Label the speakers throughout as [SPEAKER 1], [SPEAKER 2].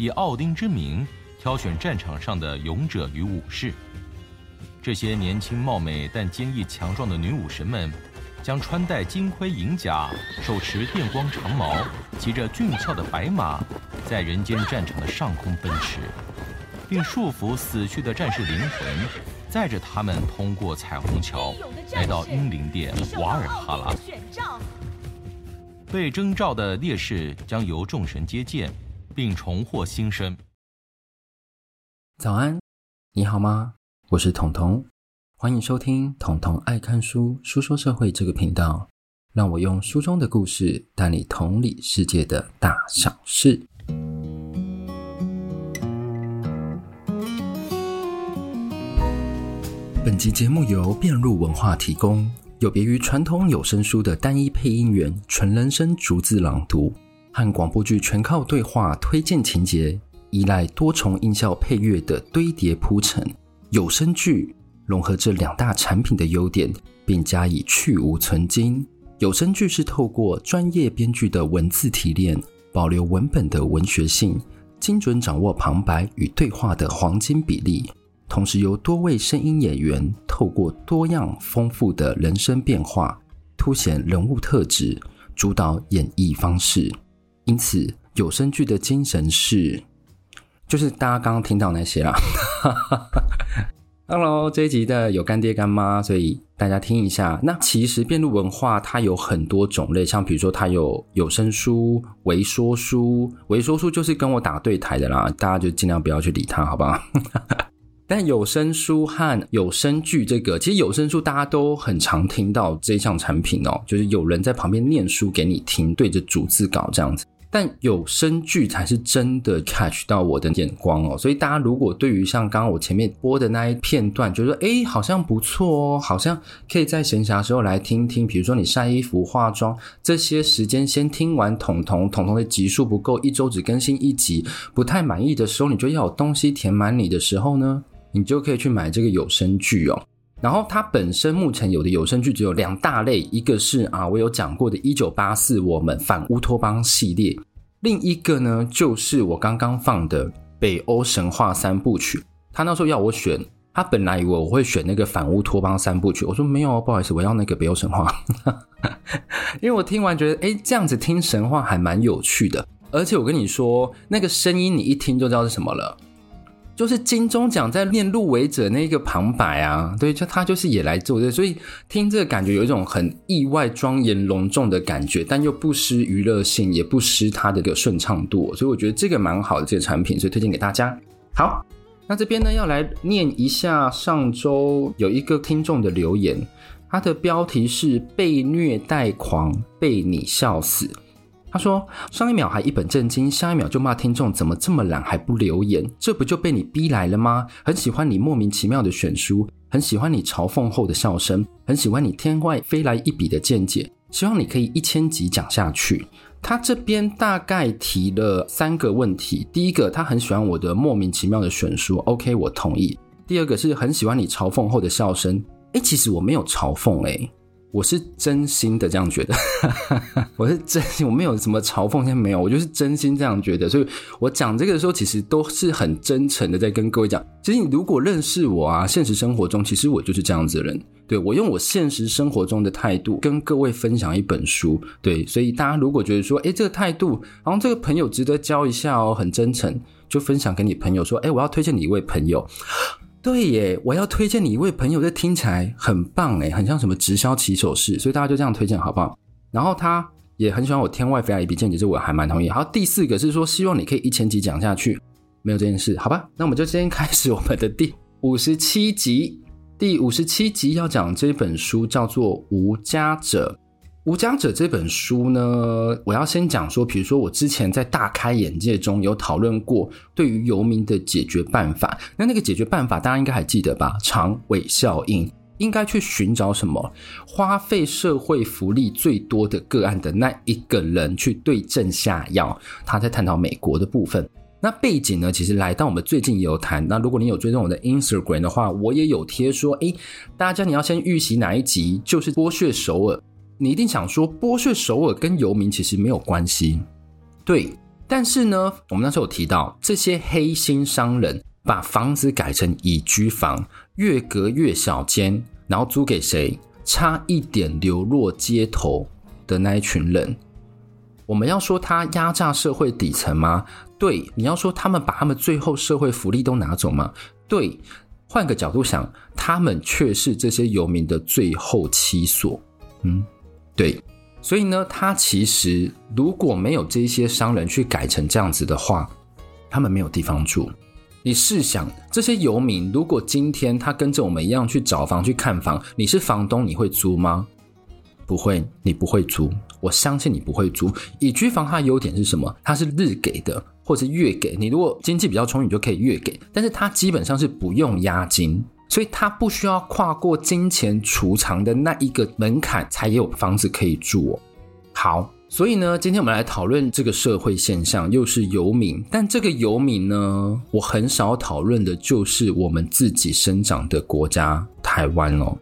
[SPEAKER 1] 以奥丁之名挑选战场上的勇者与武士。这些年轻貌美但坚毅强壮的女武神们，将穿戴金盔银甲，手持电光长矛，骑着俊俏的白马，在人间战场的上空奔驰，并束缚死去的战士灵魂，载着他们通过彩虹桥，来到英灵殿瓦尔哈拉。被征召的烈士将由众神接见，并重获新生。
[SPEAKER 2] 早安，你好吗？我是彤彤。欢迎收听《彤彤爱看书书说社会》这个频道，让我用书中的故事带你同理世界的大小事。本集节目由变鹿文化提供，有别于传统有声书的单一配音员、纯人声逐字朗读，和广播剧全靠对话推荐情节，依赖多重音效配乐的堆叠铺陈，有声剧。融合这两大产品的优点，并加以去芜存菁。有声剧是透过专业编剧的文字提炼，保留文本的文学性，精准掌握旁白与对话的黄金比例。同时由多位声音演员透过多样丰富的人声变化，凸显人物特质，主导演绎方式。因此，有声剧的精神是，就是大家刚刚听到那些啦。Hello，这一集的有干爹干妈，所以大家听一下。那其实变鹿文化它有很多种类，像比如说它有有声书、微说书，微说书就是跟我打对台的啦，大家就尽量不要去理它，好不好？但有声书和有声剧这个，其实有声书大家都很常听到这项产品哦，就是有人在旁边念书给你听，对着逐字稿这样子。但有声剧才是真的 catch 到我的眼光哦，所以大家如果对于像刚刚我前面播的那一片段，觉得诶好像不错哦，好像可以在闲暇时候来听听，比如说你晒衣服、化妆这些时间，先听完统统统统的集数不够，一周只更新一集，不太满意的时候，你就要有东西填满你的时候呢，你就可以去买这个有声剧哦。然后它本身目前有的有声剧只有两大类，一个是啊我有讲过的《一九八四我们反乌托邦》系列，另一个呢就是我刚刚放的北欧神话三部曲。他那时候要我选，他本来以为我会选那个反乌托邦三部曲，我说没有，不好意思，我要那个北欧神话，因为我听完觉得诶这样子听神话还蛮有趣的，而且我跟你说那个声音你一听就知道是什么了。就是金钟奖在念入围者那个旁白啊，对，就他就是也来做这，所以听这个感觉有一种很意外、庄严、隆重的感觉，但又不失娱乐性，也不失它的个顺畅度，所以我觉得这个蛮好的这个产品，所以推荐给大家。好，那这边呢要来念一下上周有一个听众的留言，他的标题是“被虐待狂，被你笑死”。他说：“上一秒还一本正经，下一秒就骂听众怎么这么懒还不留言，这不就被你逼来了吗？很喜欢你莫名其妙的选书，很喜欢你嘲讽后的笑声，很喜欢你天外飞来一笔的见解。希望你可以一千集讲下去。”他这边大概提了三个问题：第一个，他很喜欢我的莫名其妙的选书，OK，我同意；第二个是很喜欢你嘲讽后的笑声，诶，其实我没有嘲讽，诶。我是真心的这样觉得，我是真心，我没有什么嘲讽，现在没有，我就是真心这样觉得，所以我讲这个的时候，其实都是很真诚的在跟各位讲。其实你如果认识我啊，现实生活中，其实我就是这样子的人。对，我用我现实生活中的态度跟各位分享一本书，对，所以大家如果觉得说，诶，这个态度，然后这个朋友值得交一下哦，很真诚，就分享给你朋友说，诶，我要推荐你一位朋友。对耶，我要推荐你一位朋友，这听起来很棒诶，很像什么直销起手式，所以大家就这样推荐好不好？然后他也很喜欢我天外飞来一笔见解，这我还蛮同意。好，第四个是说希望你可以一千集讲下去，没有这件事，好吧？那我们就先开始我们的第五十七集。第五十七集要讲这本书叫做《无家者》。无家者这本书呢，我要先讲说，比如说我之前在大开眼界中有讨论过对于游民的解决办法。那那个解决办法大家应该还记得吧？长尾效应，应该去寻找什么？花费社会福利最多的个案的那一个人去对症下药。他在探讨美国的部分。那背景呢，其实来到我们最近也有谈。那如果你有追踪我的 Instagram 的话，我也有贴说，诶，大家你要先预习哪一集？就是剥削首尔。你一定想说，剥削首尔跟游民其实没有关系，对，但是呢，我们那时候有提到，这些黑心商人把房子改成乙居房，越隔越小间，然后租给谁？差一点流落街头的那一群人。我们要说他压榨社会底层吗？对。你要说他们把他们最后社会福利都拿走吗？对。换个角度想，他们却是这些游民的最后栖所。嗯，对。所以呢，他其实如果没有这些商人去改成这样子的话，他们没有地方住。你试想，这些游民如果今天他跟着我们一样去找房去看房，你是房东，你会租吗？不会，你不会租。我相信你不会租。以居房它的优点是什么？它是日给的，或是月给。你如果经济比较充裕，你就可以月给。但是它基本上是不用押金。所以他不需要跨过金钱储藏的那一个门槛，才有房子可以住哦。好，所以呢，今天我们来讨论这个社会现象，又是游民。但这个游民呢，我很少讨论的就是我们自己生长的国家台湾哦。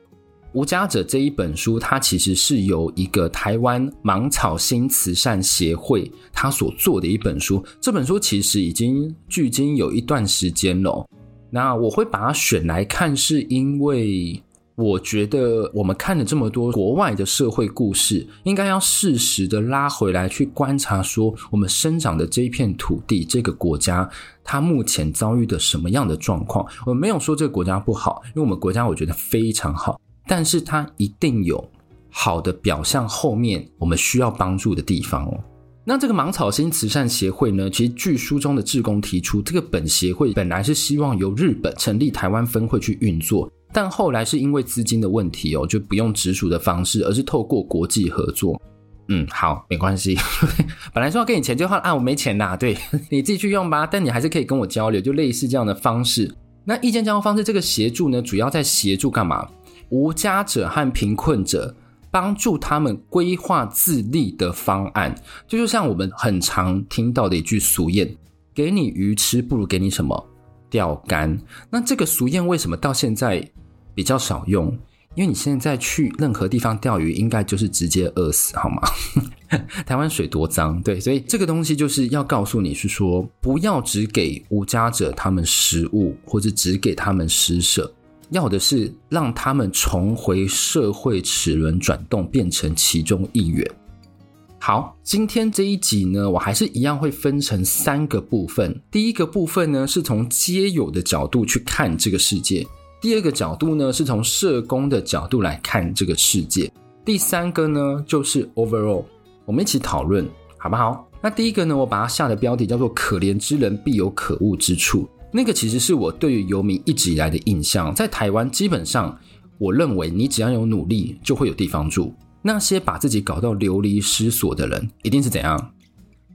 [SPEAKER 2] 无家者这一本书，它其实是由一个台湾芒草新慈善协会他所做的一本书。这本书其实已经距今有一段时间了。那我会把它选来看，是因为我觉得我们看了这么多国外的社会故事，应该要适时的拉回来去观察，说我们生长的这一片土地、这个国家，它目前遭遇的什么样的状况？我没有说这个国家不好，因为我们国家我觉得非常好，但是它一定有好的表象，后面我们需要帮助的地方哦。那这个芒草心慈善协会呢，其实据书中的志工提出，这个本协会本来是希望由日本成立台湾分会去运作，但后来是因为资金的问题哦，就不用直属的方式，而是透过国际合作。嗯，好，没关系，本来说要给你钱，就话啊，我没钱啦，对，你自己去用吧，但你还是可以跟我交流，就类似这样的方式。那意见交换方式，这个协助呢，主要在协助干嘛？无家者和贫困者。帮助他们规划自立的方案，就就像我们很常听到的一句俗谚：“给你鱼吃，不如给你什么钓竿。”那这个俗谚为什么到现在比较少用？因为你现在去任何地方钓鱼，应该就是直接饿死，好吗？台湾水多脏，对，所以这个东西就是要告诉你是说，不要只给无家者他们食物，或者只给他们施舍。要的是让他们重回社会齿轮转动，变成其中一员。好，今天这一集呢，我还是一样会分成三个部分。第一个部分呢，是从街友的角度去看这个世界；第二个角度呢，是从社工的角度来看这个世界；第三个呢，就是 overall，我们一起讨论，好不好？那第一个呢，我把它下的标题叫做“可怜之人必有可恶之处”。那个其实是我对于游民一直以来的印象，在台湾基本上，我认为你只要有努力，就会有地方住。那些把自己搞到流离失所的人，一定是怎样？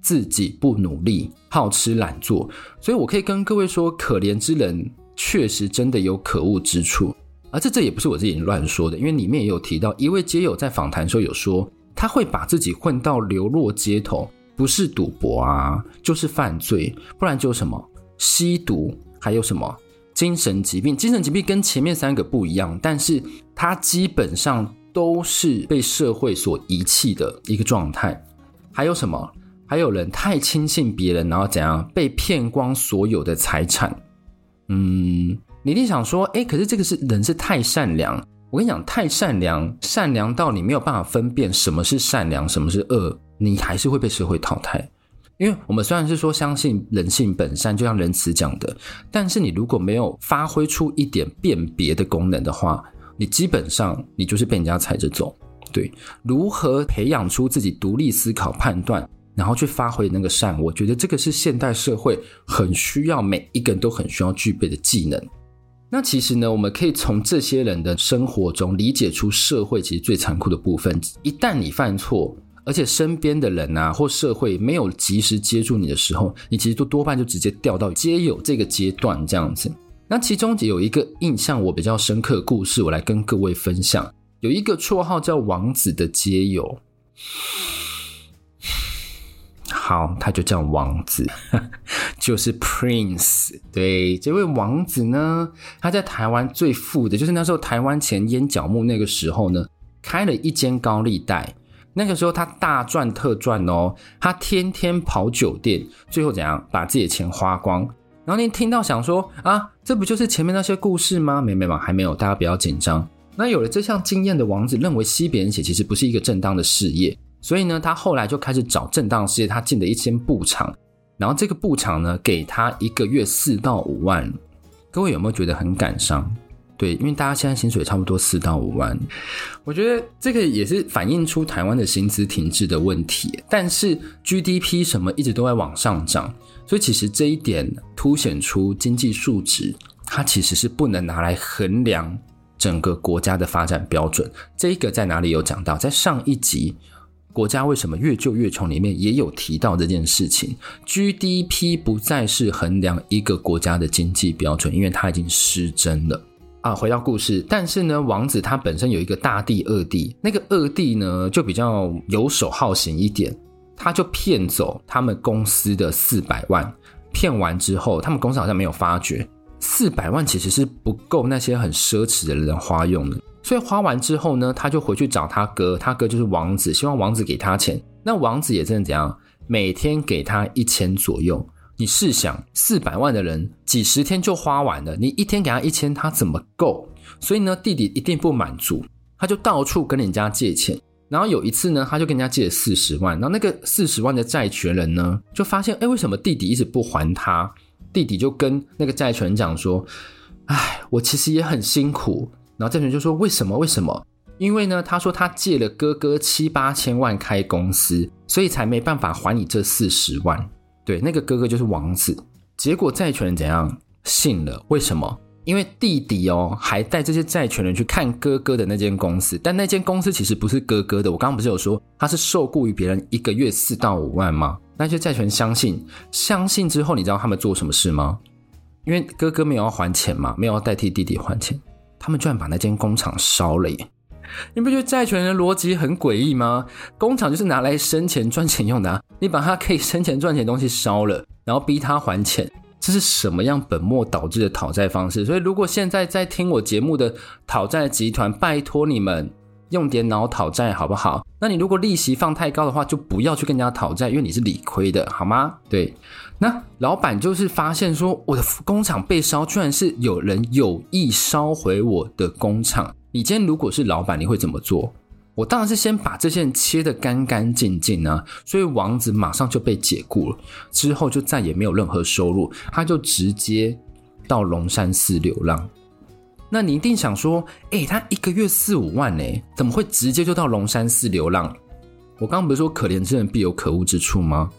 [SPEAKER 2] 自己不努力，好吃懒做。所以我可以跟各位说，可怜之人确实真的有可恶之处。而这这也不是我自己乱说的，因为里面也有提到，一位街友在访谈时候有说，他会把自己混到流落街头，不是赌博啊，就是犯罪，不然就什么？吸毒，还有什么精神疾病？精神疾病跟前面三个不一样，但是它基本上都是被社会所遗弃的一个状态。还有什么？还有人太轻信别人，然后怎样被骗光所有的财产？嗯，你一定想说，诶，可是这个是人是太善良。我跟你讲，太善良，善良到你没有办法分辨什么是善良，什么是恶，你还是会被社会淘汰。因为我们虽然是说相信人性本善，就像仁慈讲的，但是你如果没有发挥出一点辨别的功能的话，你基本上你就是被人家踩着走。对，如何培养出自己独立思考、判断，然后去发挥那个善，我觉得这个是现代社会很需要，每一个人都很需要具备的技能。那其实呢，我们可以从这些人的生活中理解出社会其实最残酷的部分。一旦你犯错，而且身边的人啊，或社会没有及时接住你的时候，你其实都多半就直接掉到街友这个阶段这样子。那其中有一个印象我比较深刻的故事，我来跟各位分享。有一个绰号叫王子的街友，好，他就叫王子，就是 Prince。对，这位王子呢，他在台湾最富的，就是那时候台湾前烟角木那个时候呢，开了一间高利贷。那个时候他大赚特赚哦，他天天跑酒店，最后怎样把自己的钱花光？然后你听到想说啊，这不就是前面那些故事吗？没没嘛，还没有，大家不要紧张。那有了这项经验的王子，认为吸别人血其实不是一个正当的事业，所以呢，他后来就开始找正当事业。他进了一间布厂，然后这个布厂呢，给他一个月四到五万。各位有没有觉得很感伤？对，因为大家现在薪水差不多四到五万，我觉得这个也是反映出台湾的薪资停滞的问题。但是 GDP 什么一直都在往上涨，所以其实这一点凸显出经济数值，它其实是不能拿来衡量。整个国家的发展标准，这一个在哪里有讲到？在上一集《国家为什么越旧越穷》里面也有提到这件事情。GDP 不再是衡量一个国家的经济标准，因为它已经失真了啊。回到故事，但是呢，王子他本身有一个大弟、二弟，那个二弟呢就比较游手好闲一点，他就骗走他们公司的四百万，骗完之后，他们公司好像没有发觉。四百万其实是不够那些很奢侈的人花用的，所以花完之后呢，他就回去找他哥，他哥就是王子，希望王子给他钱。那王子也真的怎样，每天给他一千左右。你试想，四百万的人几十天就花完了，你一天给他一千，他怎么够？所以呢，弟弟一定不满足，他就到处跟人家借钱。然后有一次呢，他就跟人家借了四十万，然后那个四十万的债权人呢，就发现，哎，为什么弟弟一直不还他？弟弟就跟那个债权人讲说：“哎，我其实也很辛苦。”然后债权人就说：“为什么？为什么？因为呢，他说他借了哥哥七八千万开公司，所以才没办法还你这四十万。对，那个哥哥就是王子。结果债权人怎样？信了？为什么？因为弟弟哦，还带这些债权人去看哥哥的那间公司，但那间公司其实不是哥哥的。我刚刚不是有说他是受雇于别人，一个月四到五万吗？”那些债权相信，相信之后，你知道他们做什么事吗？因为哥哥没有要还钱嘛，没有要代替弟弟还钱，他们居然把那间工厂烧了耶！你不觉得债权人的逻辑很诡异吗？工厂就是拿来生钱赚钱用的啊，你把他可以生钱赚钱的东西烧了，然后逼他还钱，这是什么样本末倒置的讨债方式？所以，如果现在在听我节目的讨债集团，拜托你们。用点脑讨债好不好？那你如果利息放太高的话，就不要去跟人家讨债，因为你是理亏的，好吗？对，那老板就是发现说，我的工厂被烧，居然是有人有意烧毁我的工厂。你今天如果是老板，你会怎么做？我当然是先把这些人切得干干净净啊。所以王子马上就被解雇了，之后就再也没有任何收入，他就直接到龙山寺流浪。那你一定想说，诶，他一个月四五万呢，怎么会直接就到龙山寺流浪？我刚刚不是说可怜之人必有可恶之处吗？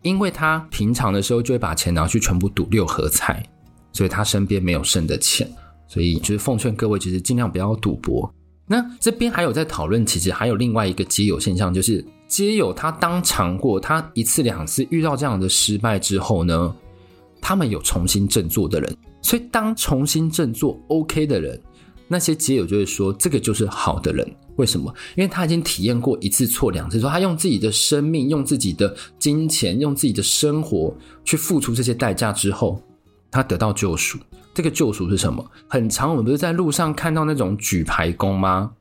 [SPEAKER 2] 因为他平常的时候就会把钱拿去全部赌六合彩，所以他身边没有剩的钱，所以就是奉劝各位，其实尽量不要赌博。那这边还有在讨论，其实还有另外一个基友现象，就是基友他当尝过，他一次两次遇到这样的失败之后呢，他们有重新振作的人。所以，当重新振作 OK 的人，那些基友就会说，这个就是好的人。为什么？因为他已经体验过一次错两次说，他用自己的生命、用自己的金钱、用自己的生活去付出这些代价之后，他得到救赎。这个救赎是什么？很长，我们不是在路上看到那种举牌工吗？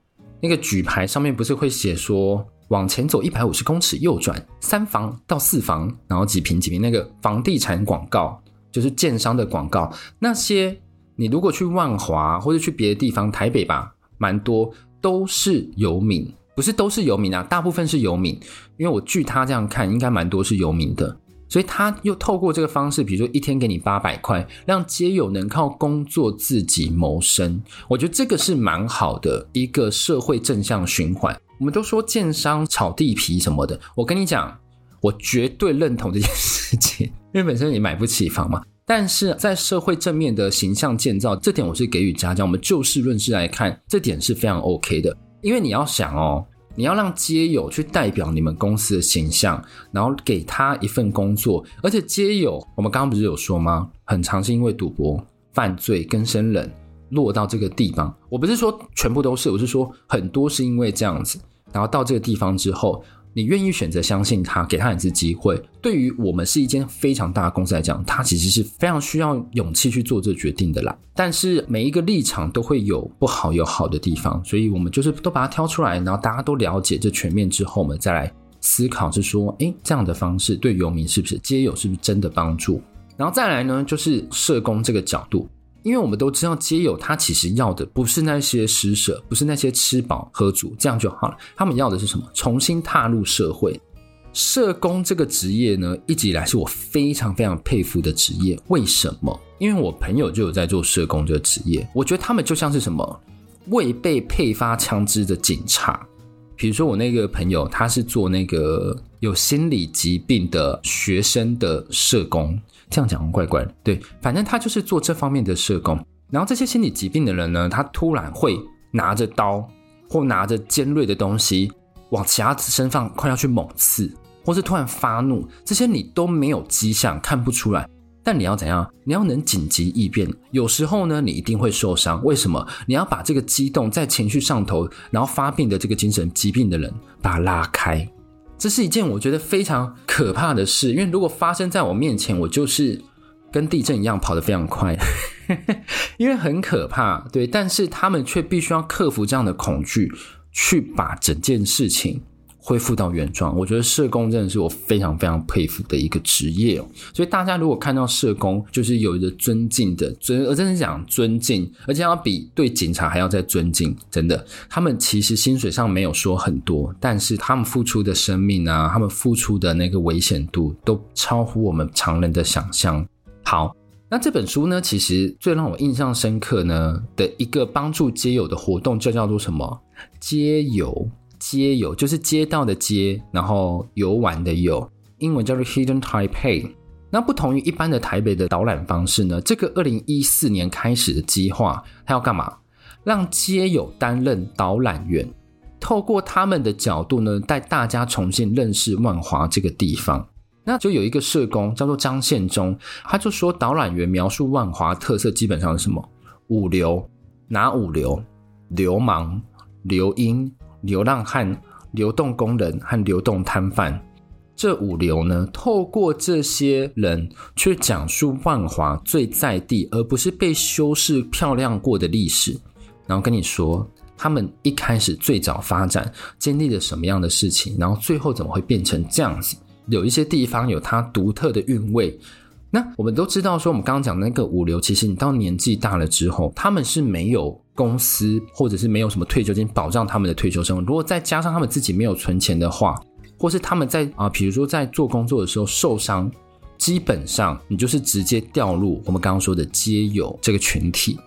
[SPEAKER 2] 那个举牌上面不是会写说，往前走一百五十公尺，右转三房到四房，然后几平几平那个房地产广告。就是建商的广告，那些你如果去万华或者去别的地方，台北吧，蛮多都是游民，不是都是游民啊，大部分是游民。因为我据他这样看，应该蛮多是游民的，所以他又透过这个方式，比如说一天给你八百块，让街友能靠工作自己谋生。我觉得这个是蛮好的一个社会正向循环。我们都说建商炒地皮什么的，我跟你讲。我绝对认同这件事情，因为本身你买不起房嘛。但是在社会正面的形象建造这点，我是给予嘉奖。我们就事论事来看，这点是非常 OK 的。因为你要想哦，你要让街友去代表你们公司的形象，然后给他一份工作，而且街友，我们刚刚不是有说吗？很常是因为赌博、犯罪、跟生人落到这个地方。我不是说全部都是，我是说很多是因为这样子，然后到这个地方之后。你愿意选择相信他，给他一次机会。对于我们是一间非常大的公司来讲，他其实是非常需要勇气去做这决定的啦。但是每一个立场都会有不好有好的地方，所以我们就是都把它挑出来，然后大家都了解这全面之后，我们再来思考，是说，诶，这样的方式对游民是不是街友是不是真的帮助？然后再来呢，就是社工这个角度。因为我们都知道，街友他其实要的不是那些施舍，不是那些吃饱喝足，这样就好了。他们要的是什么？重新踏入社会。社工这个职业呢，一直以来是我非常非常佩服的职业。为什么？因为我朋友就有在做社工这个职业，我觉得他们就像是什么未被配发枪支的警察。比如说我那个朋友，他是做那个有心理疾病的学生的社工。这样讲怪怪的，对，反正他就是做这方面的社工。然后这些心理疾病的人呢，他突然会拿着刀或拿着尖锐的东西往其他身上快要去猛刺，或是突然发怒，这些你都没有迹象，看不出来。但你要怎样？你要能紧急应变。有时候呢，你一定会受伤。为什么？你要把这个激动在情绪上头，然后发病的这个精神疾病的人把他拉开。这是一件我觉得非常可怕的事，因为如果发生在我面前，我就是跟地震一样跑得非常快，因为很可怕，对。但是他们却必须要克服这样的恐惧，去把整件事情。恢复到原状，我觉得社工真的是我非常非常佩服的一个职业哦。所以大家如果看到社工，就是有一个尊敬的尊，而真的讲尊敬，而且要比对警察还要再尊敬。真的，他们其实薪水上没有说很多，但是他们付出的生命啊，他们付出的那个危险度，都超乎我们常人的想象。好，那这本书呢，其实最让我印象深刻呢的一个帮助街友的活动，就叫做什么？街友。街游就是街道的街，然后游玩的游，英文叫做 Hidden Taipei。那不同于一般的台北的导览方式呢，这个二零一四年开始的计划，它要干嘛？让街友担任导览员，透过他们的角度呢，带大家重新认识万华这个地方。那就有一个社工叫做张宪忠，他就说导览员描述万华特色基本上是什么？五流，哪五流？流氓、流莺。流浪汉、流动工人和流动摊贩，这五流呢，透过这些人去讲述万华最在地，而不是被修饰漂亮过的历史。然后跟你说，他们一开始最早发展经历了什么样的事情，然后最后怎么会变成这样子？有一些地方有它独特的韵味。那我们都知道，说我们刚刚讲那个五流，其实你到年纪大了之后，他们是没有。公司或者是没有什么退休金保障他们的退休生活，如果再加上他们自己没有存钱的话，或是他们在啊，比如说在做工作的时候受伤，基本上你就是直接掉入我们刚刚说的街友这个群体。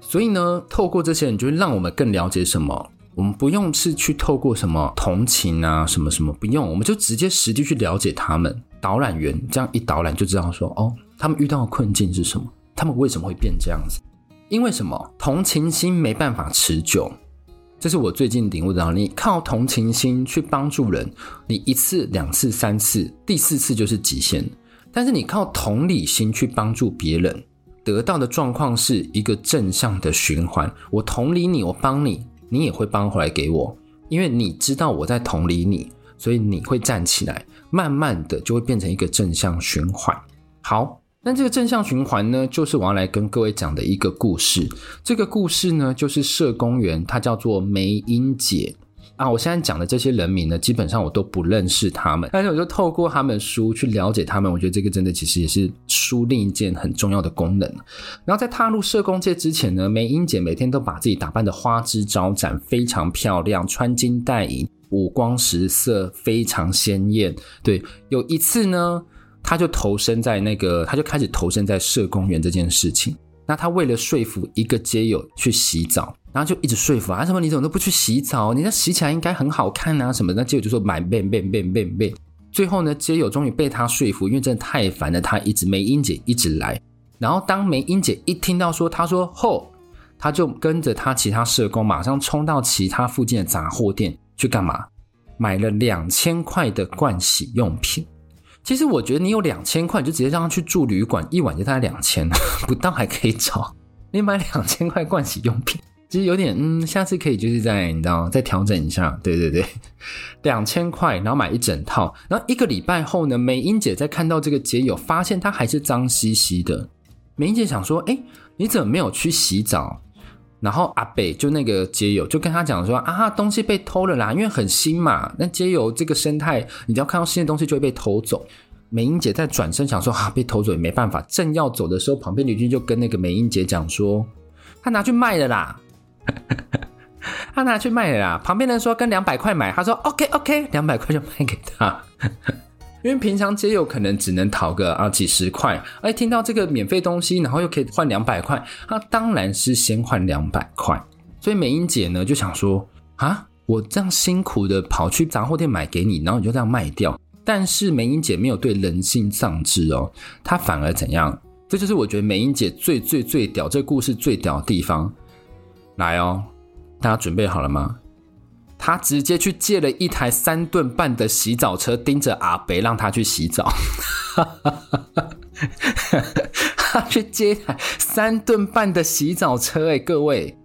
[SPEAKER 2] 所以呢，透过这些人，就会让我们更了解什么？我们不用是去透过什么同情啊，什么什么，不用，我们就直接实际去了解他们。导览员这样一导览就知道说，哦，他们遇到的困境是什么？他们为什么会变这样子？因为什么？同情心没办法持久，这是我最近领悟到。你靠同情心去帮助人，你一次、两次、三次，第四次就是极限。但是你靠同理心去帮助别人，得到的状况是一个正向的循环。我同理你，我帮你，你也会帮回来给我，因为你知道我在同理你，所以你会站起来，慢慢的就会变成一个正向循环。好。那这个正向循环呢，就是我要来跟各位讲的一个故事。这个故事呢，就是社工员，他叫做梅英姐啊。我现在讲的这些人名呢，基本上我都不认识他们，但是我就透过他们书去了解他们。我觉得这个真的其实也是书另一件很重要的功能。然后在踏入社工界之前呢，梅英姐每天都把自己打扮得花枝招展，非常漂亮，穿金戴银，五光十色，非常鲜艳。对，有一次呢。他就投身在那个，他就开始投身在社工员这件事情。那他为了说服一个街友去洗澡，然后就一直说服啊，什么你怎么都不去洗澡？你那洗起来应该很好看啊，什么？那街友就说买变变变变变。最后呢，街友终于被他说服，因为真的太烦了，他一直梅英姐一直来。然后当梅英姐一听到说，他说后，他就跟着他其他社工马上冲到其他附近的杂货店去干嘛？买了两千块的盥洗用品。其实我觉得你有两千块，就直接让他去住旅馆，一晚就大概两千，不到还可以找。你买两千块盥洗用品，其实有点嗯，下次可以就是在你知道再调整一下，对对对，两千块，然后买一整套，然后一个礼拜后呢，美英姐在看到这个街友，发现它还是脏兮兮的。美英姐想说，哎，你怎么没有去洗澡？然后阿北就那个街友就跟他讲说，啊，东西被偷了啦，因为很新嘛，那街友这个生态，你只要看到新的东西就会被偷走。美英姐在转身想说，啊，被偷走也没办法，正要走的时候，旁边邻居就跟那个美英姐讲说，他拿去卖了啦。他拿去卖了啦，旁边人说跟两百块买，他说 OK OK，两百块就卖给他。因为平常街友可能只能讨个啊几十块，哎，听到这个免费东西，然后又可以换两百块，他当然是先换两百块。所以美英姐呢就想说啊，我这样辛苦的跑去杂货店买给你，然后你就这样卖掉。但是美英姐没有对人性丧志哦，她反而怎样？这就是我觉得美英姐最最最屌，这个故事最屌的地方。来哦，大家准备好了吗？他直接去借了一台三吨半的洗澡车，盯着阿北让他去洗澡。他去接一台三吨半的洗澡车，哎，各位，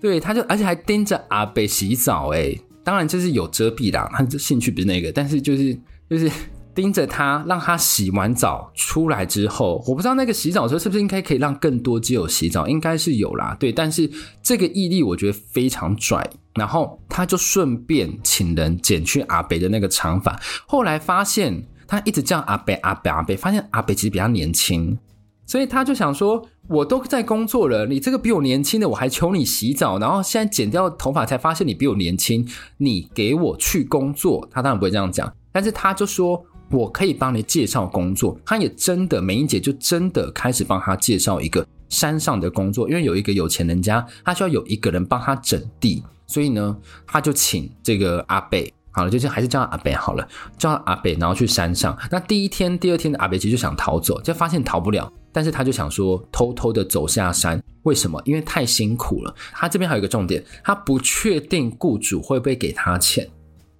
[SPEAKER 2] 对，他就而且还盯着阿北洗澡，哎，当然就是有遮蔽啦，他这兴趣不是那个，但是就是就是。盯着他，让他洗完澡出来之后，我不知道那个洗澡车是不是应该可以让更多基友洗澡，应该是有啦，对。但是这个毅力我觉得非常拽，然后他就顺便请人剪去阿北的那个长发。后来发现他一直叫阿北阿北阿北，发现阿北其实比较年轻，所以他就想说，我都在工作了，你这个比我年轻的我还求你洗澡，然后现在剪掉头发才发现你比我年轻，你给我去工作。他当然不会这样讲，但是他就说。我可以帮你介绍工作，他也真的，美英姐就真的开始帮他介绍一个山上的工作，因为有一个有钱人家，他需要有一个人帮他整地，所以呢，他就请这个阿贝，好了，就是还是叫阿北好了，叫阿北，然后去山上。那第一天、第二天的阿北其实就想逃走，就发现逃不了，但是他就想说偷偷的走下山，为什么？因为太辛苦了。他这边还有一个重点，他不确定雇主会不会给他钱。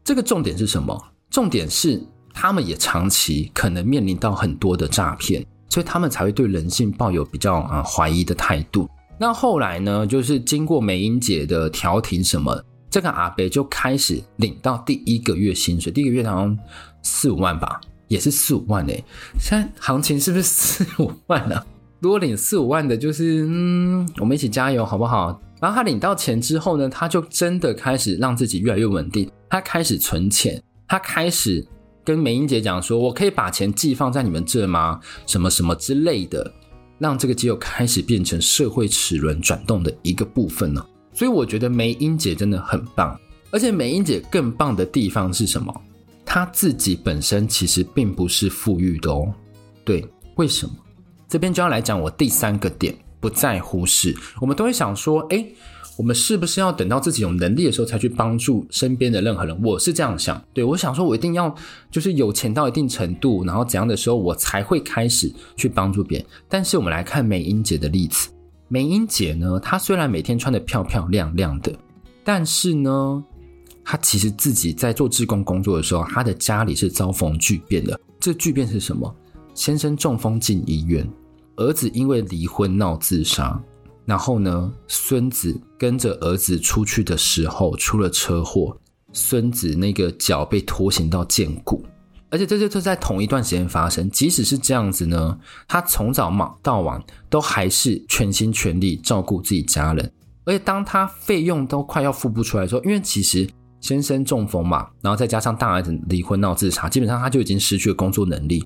[SPEAKER 2] 这个重点是什么？重点是。他们也长期可能面临到很多的诈骗，所以他们才会对人性抱有比较啊怀疑的态度。那后来呢，就是经过美英姐的调停，什么这个阿北就开始领到第一个月薪水，第一个月好像四五万吧，也是四五万诶。现在行情是不是四五万呢？多领四五万的，就是嗯，我们一起加油好不好？然后他领到钱之后呢，他就真的开始让自己越来越稳定，他开始存钱，他开始。跟梅英姐讲说，我可以把钱寄放在你们这吗？什么什么之类的，让这个机构开始变成社会齿轮转动的一个部分呢。所以我觉得梅英姐真的很棒，而且梅英姐更棒的地方是什么？她自己本身其实并不是富裕的哦。对，为什么？这边就要来讲我第三个点，不在乎是，我们都会想说，诶。我们是不是要等到自己有能力的时候才去帮助身边的任何人？我是这样想，对，我想说，我一定要就是有钱到一定程度，然后怎样的时候我才会开始去帮助别人。但是我们来看美英姐的例子，美英姐呢，她虽然每天穿得漂漂亮亮的，但是呢，她其实自己在做志工工作的时候，她的家里是遭逢巨变的。这巨变是什么？先生中风进医院，儿子因为离婚闹自杀。然后呢，孙子跟着儿子出去的时候出了车祸，孙子那个脚被拖行到见骨，而且这就在同一段时间发生。即使是这样子呢，他从早忙到晚都还是全心全力照顾自己家人。而且当他费用都快要付不出来的时候，因为其实先生中风嘛，然后再加上大儿子离婚闹自杀，基本上他就已经失去了工作能力。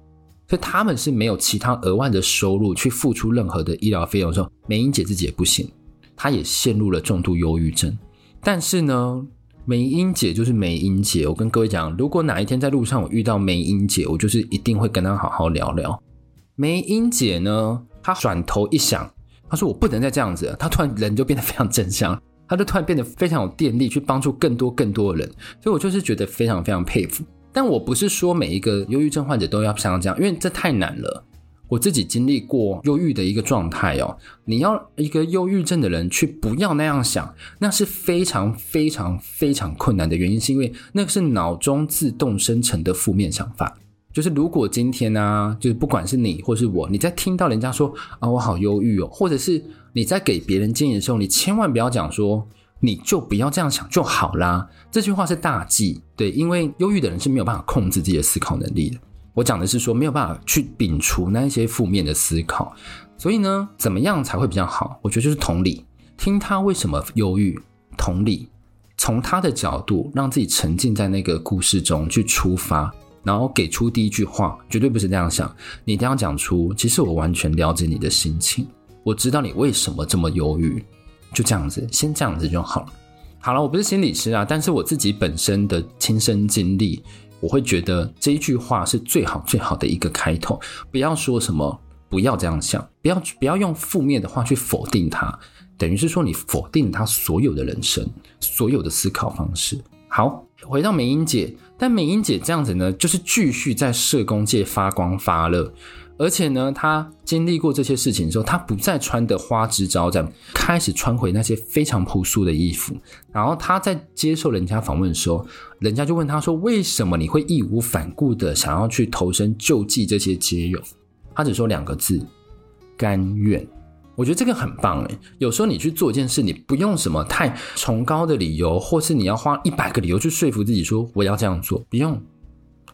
[SPEAKER 2] 所以他们是没有其他额外的收入去付出任何的医疗费用的时候，美英姐自己也不行，她也陷入了重度忧郁症。但是呢，梅英姐就是梅英姐，我跟各位讲，如果哪一天在路上我遇到梅英姐，我就是一定会跟她好好聊聊。梅英姐呢，她转头一想，她说我不能再这样子，她突然人就变得非常正向，她就突然变得非常有电力去帮助更多更多的人，所以我就是觉得非常非常佩服。但我不是说每一个忧郁症患者都要像这样，因为这太难了。我自己经历过忧郁的一个状态哦，你要一个忧郁症的人去不要那样想，那是非常非常非常困难的原因，是因为那个是脑中自动生成的负面想法。就是如果今天呢、啊，就是不管是你或是我，你在听到人家说啊我好忧郁哦，或者是你在给别人建议的时候，你千万不要讲说你就不要这样想就好啦。这句话是大忌，对，因为忧郁的人是没有办法控制自己的思考能力的。我讲的是说没有办法去摒除那一些负面的思考，所以呢，怎么样才会比较好？我觉得就是同理，听他为什么忧郁，同理，从他的角度让自己沉浸在那个故事中去出发。然后给出第一句话，绝对不是这样想，你一定要讲出，其实我完全了解你的心情，我知道你为什么这么忧郁，就这样子，先这样子就好了。好了，我不是心理师啊，但是我自己本身的亲身经历，我会觉得这一句话是最好最好的一个开头。不要说什么，不要这样想，不要不要用负面的话去否定他，等于是说你否定他所有的人生，所有的思考方式。好，回到美英姐。但美英姐这样子呢，就是继续在社工界发光发热，而且呢，他经历过这些事情之后，他不再穿得花枝招展，开始穿回那些非常朴素的衣服。然后他在接受人家访问的时候，人家就问他说：“为什么你会义无反顾的想要去投身救济这些街友？”他只说两个字：甘愿。我觉得这个很棒诶，有时候你去做一件事，你不用什么太崇高的理由，或是你要花一百个理由去说服自己说我要这样做，不用。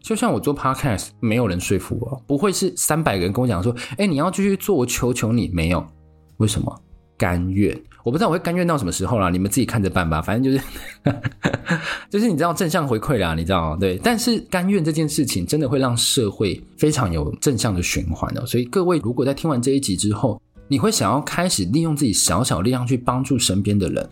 [SPEAKER 2] 就像我做 podcast，没有人说服我，不会是三百个人跟我讲说，哎，你要继续做，我求求你，没有。为什么？甘愿。我不知道我会甘愿到什么时候啦，你们自己看着办吧。反正就是，就是你知道正向回馈啦，你知道？对。但是甘愿这件事情真的会让社会非常有正向的循环哦。所以各位如果在听完这一集之后，你会想要开始利用自己小小力量去帮助身边的人，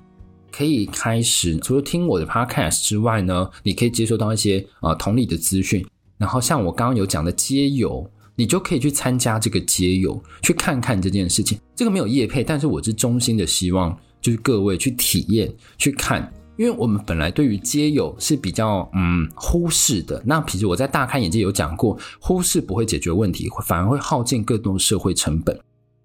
[SPEAKER 2] 可以开始除了听我的 podcast 之外呢，你可以接收到一些呃同理的资讯。然后像我刚刚有讲的街游，你就可以去参加这个街游，去看看这件事情。这个没有业配，但是我是衷心的希望，就是各位去体验去看，因为我们本来对于街友是比较嗯忽视的。那其实我在大开眼界有讲过，忽视不会解决问题，反而会耗尽更多社会成本。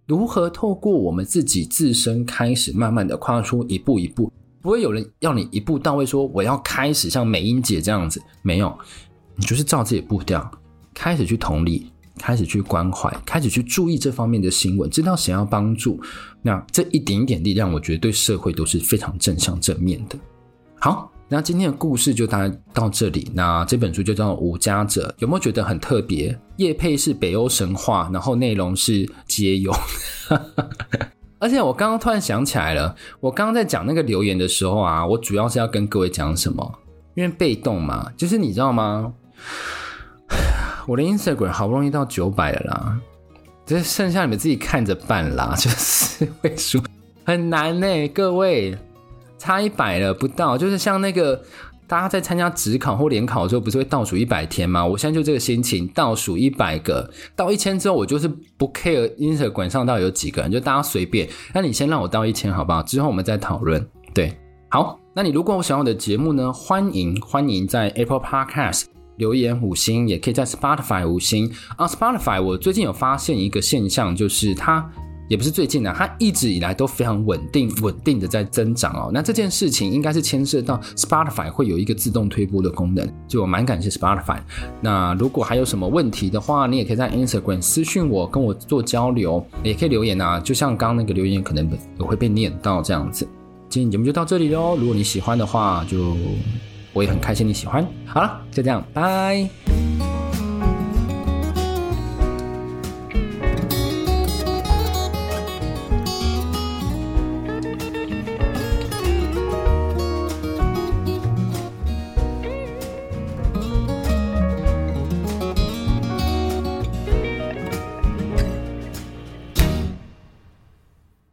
[SPEAKER 2] 如何透过我们自己自身开始，慢慢的跨出一步一步，不会有人要你一步到位，说我要开始像美英姐这样子，没有，你就是照自己步调，开始去同理，开始去关怀，开始去注意这方面的新闻，知道谁要帮助，那这一点点力量，我觉得对社会都是非常正向正面的。好。那今天的故事就大概到这里。那这本书就叫《无家者》，有没有觉得很特别？叶配是北欧神话，然后内容是街友。而且我刚刚突然想起来了，我刚刚在讲那个留言的时候啊，我主要是要跟各位讲什么？因为被动嘛，就是你知道吗？我的 Instagram 好不容易到九百了啦，这剩下你们自己看着办啦，就是会输很难呢，各位。差一百了，不到，就是像那个大家在参加职考或联考的时候，不是会倒数一百天吗？我现在就这个心情，倒数一百个，到一千之后，我就是不 care Instagram 上到底有几个人，就大家随便。那你先让我到一千好不好？之后我们再讨论。对，好，那你如果我想要我的节目呢，欢迎欢迎在 Apple Podcast 留言五星，也可以在 Spotify 五星。啊，Spotify 我最近有发现一个现象，就是它。也不是最近的，它一直以来都非常稳定，稳定的在增长哦。那这件事情应该是牵涉到 Spotify 会有一个自动推播的功能，就我蛮感谢 Spotify。那如果还有什么问题的话，你也可以在 Instagram 私讯我，跟我做交流，也可以留言啊。就像刚刚那个留言，可能也会被念到这样子。今天节目就到这里喽，如果你喜欢的话，就我也很开心你喜欢。好了，就这样，拜。